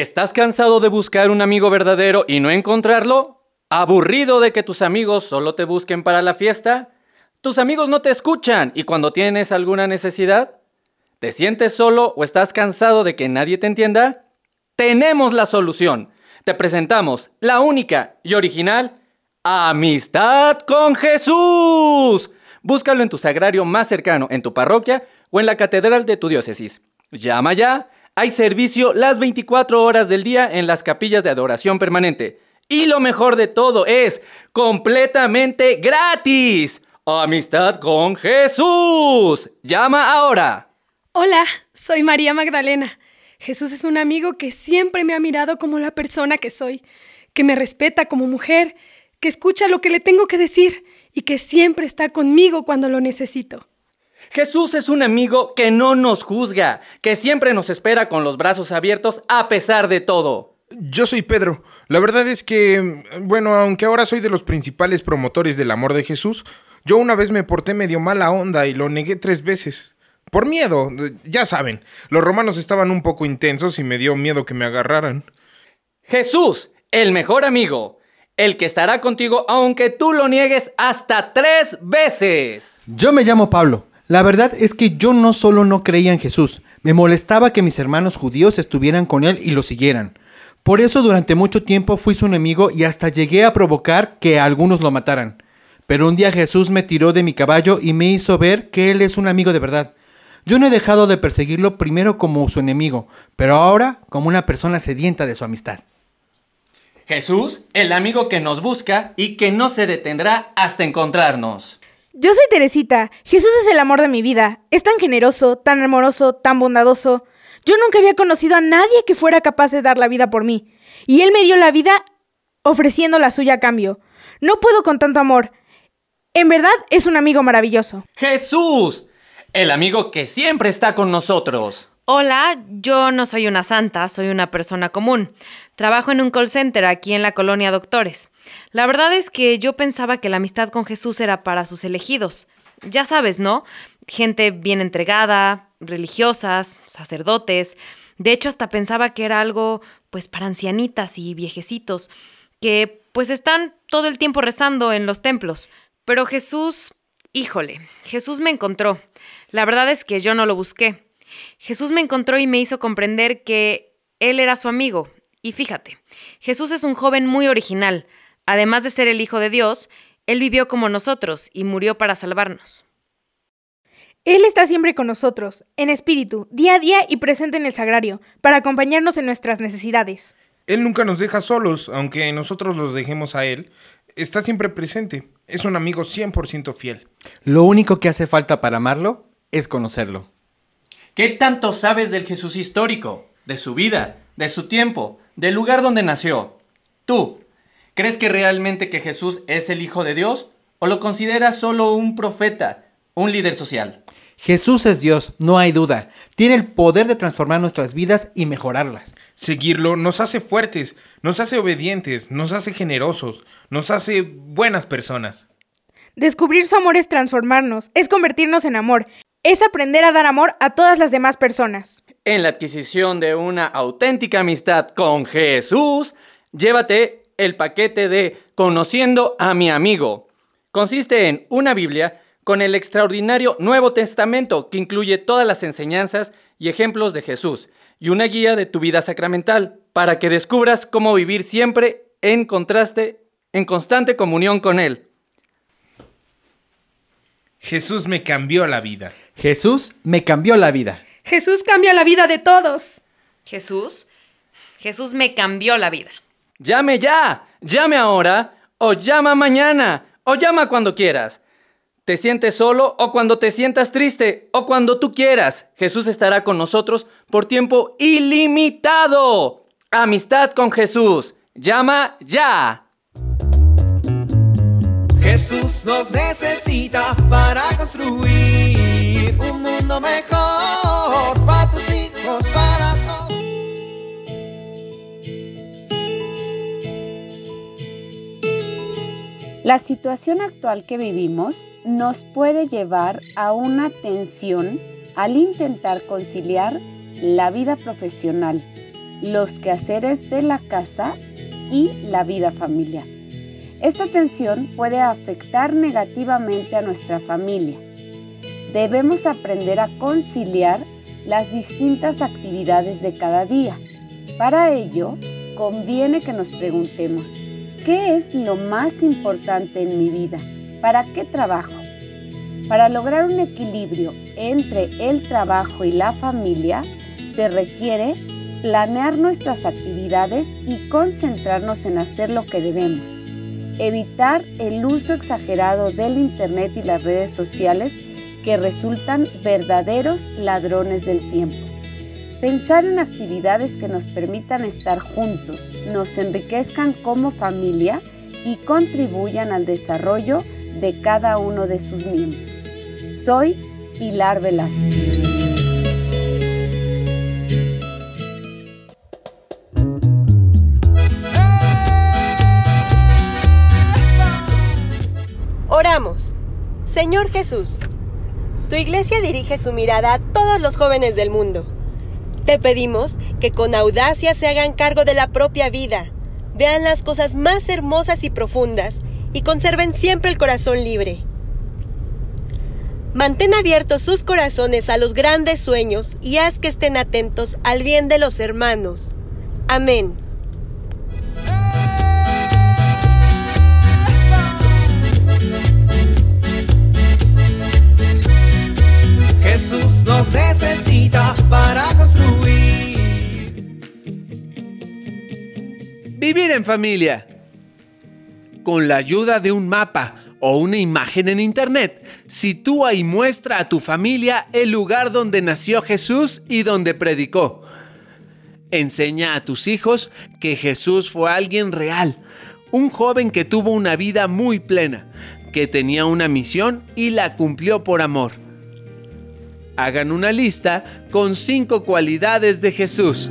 ¿Estás cansado de buscar un amigo verdadero y no encontrarlo? ¿Aburrido de que tus amigos solo te busquen para la fiesta? ¿Tus amigos no te escuchan y cuando tienes alguna necesidad? ¿Te sientes solo o estás cansado de que nadie te entienda? Tenemos la solución. Te presentamos la única y original Amistad con Jesús. Búscalo en tu sagrario más cercano, en tu parroquia o en la catedral de tu diócesis. Llama ya. Hay servicio las 24 horas del día en las capillas de adoración permanente. Y lo mejor de todo es completamente gratis. Amistad con Jesús. Llama ahora. Hola, soy María Magdalena. Jesús es un amigo que siempre me ha mirado como la persona que soy, que me respeta como mujer, que escucha lo que le tengo que decir y que siempre está conmigo cuando lo necesito. Jesús es un amigo que no nos juzga, que siempre nos espera con los brazos abiertos a pesar de todo. Yo soy Pedro. La verdad es que, bueno, aunque ahora soy de los principales promotores del amor de Jesús, yo una vez me porté medio mala onda y lo negué tres veces. Por miedo, ya saben, los romanos estaban un poco intensos y me dio miedo que me agarraran. Jesús, el mejor amigo, el que estará contigo aunque tú lo niegues hasta tres veces. Yo me llamo Pablo. La verdad es que yo no solo no creía en Jesús, me molestaba que mis hermanos judíos estuvieran con él y lo siguieran. Por eso durante mucho tiempo fui su enemigo y hasta llegué a provocar que algunos lo mataran. Pero un día Jesús me tiró de mi caballo y me hizo ver que él es un amigo de verdad. Yo no he dejado de perseguirlo primero como su enemigo, pero ahora como una persona sedienta de su amistad. Jesús, el amigo que nos busca y que no se detendrá hasta encontrarnos. Yo soy Teresita. Jesús es el amor de mi vida. Es tan generoso, tan amoroso, tan bondadoso. Yo nunca había conocido a nadie que fuera capaz de dar la vida por mí. Y Él me dio la vida ofreciendo la suya a cambio. No puedo con tanto amor. En verdad es un amigo maravilloso. Jesús, el amigo que siempre está con nosotros. Hola, yo no soy una santa, soy una persona común. Trabajo en un call center aquí en la colonia Doctores. La verdad es que yo pensaba que la amistad con Jesús era para sus elegidos. Ya sabes, ¿no? Gente bien entregada, religiosas, sacerdotes. De hecho, hasta pensaba que era algo, pues, para ancianitas y viejecitos, que pues están todo el tiempo rezando en los templos. Pero Jesús, híjole, Jesús me encontró. La verdad es que yo no lo busqué. Jesús me encontró y me hizo comprender que Él era su amigo. Y fíjate, Jesús es un joven muy original. Además de ser el Hijo de Dios, Él vivió como nosotros y murió para salvarnos. Él está siempre con nosotros, en espíritu, día a día y presente en el sagrario, para acompañarnos en nuestras necesidades. Él nunca nos deja solos, aunque nosotros los dejemos a Él. Está siempre presente. Es un amigo 100% fiel. Lo único que hace falta para amarlo es conocerlo. ¿Qué tanto sabes del Jesús histórico? De su vida, de su tiempo, del lugar donde nació. Tú, ¿crees que realmente que Jesús es el Hijo de Dios? ¿O lo consideras solo un profeta, un líder social? Jesús es Dios, no hay duda. Tiene el poder de transformar nuestras vidas y mejorarlas. Seguirlo nos hace fuertes, nos hace obedientes, nos hace generosos, nos hace buenas personas. Descubrir su amor es transformarnos, es convertirnos en amor, es aprender a dar amor a todas las demás personas. En la adquisición de una auténtica amistad con Jesús, llévate el paquete de Conociendo a mi amigo. Consiste en una Biblia con el extraordinario Nuevo Testamento que incluye todas las enseñanzas y ejemplos de Jesús y una guía de tu vida sacramental para que descubras cómo vivir siempre en contraste, en constante comunión con Él. Jesús me cambió la vida. Jesús me cambió la vida. Jesús cambia la vida de todos. Jesús, Jesús me cambió la vida. Llame ya, llame ahora, o llama mañana, o llama cuando quieras. Te sientes solo o cuando te sientas triste o cuando tú quieras. Jesús estará con nosotros por tiempo ilimitado. Amistad con Jesús. Llama ya. Jesús nos necesita para construir mejor para tus hijos, para todos. La situación actual que vivimos nos puede llevar a una tensión al intentar conciliar la vida profesional, los quehaceres de la casa y la vida familiar. Esta tensión puede afectar negativamente a nuestra familia. Debemos aprender a conciliar las distintas actividades de cada día. Para ello, conviene que nos preguntemos, ¿qué es lo más importante en mi vida? ¿Para qué trabajo? Para lograr un equilibrio entre el trabajo y la familia, se requiere planear nuestras actividades y concentrarnos en hacer lo que debemos. Evitar el uso exagerado del Internet y las redes sociales que resultan verdaderos ladrones del tiempo. Pensar en actividades que nos permitan estar juntos, nos enriquezcan como familia y contribuyan al desarrollo de cada uno de sus miembros. Soy Pilar Velázquez. Oramos. Señor Jesús, tu iglesia dirige su mirada a todos los jóvenes del mundo. Te pedimos que con audacia se hagan cargo de la propia vida, vean las cosas más hermosas y profundas y conserven siempre el corazón libre. Mantén abiertos sus corazones a los grandes sueños y haz que estén atentos al bien de los hermanos. Amén. Jesús nos necesita para construir. Vivir en familia. Con la ayuda de un mapa o una imagen en internet, sitúa y muestra a tu familia el lugar donde nació Jesús y donde predicó. Enseña a tus hijos que Jesús fue alguien real, un joven que tuvo una vida muy plena, que tenía una misión y la cumplió por amor. Hagan una lista con cinco cualidades de Jesús.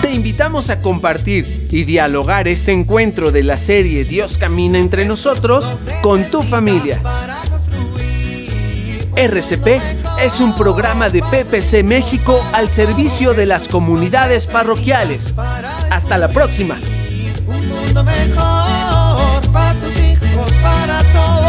Te invitamos a compartir y dialogar este encuentro de la serie Dios camina entre nosotros con tu familia. RCP es un programa de PPC México al servicio de las comunidades parroquiales. Hasta la próxima. Para tus hijos, para todos.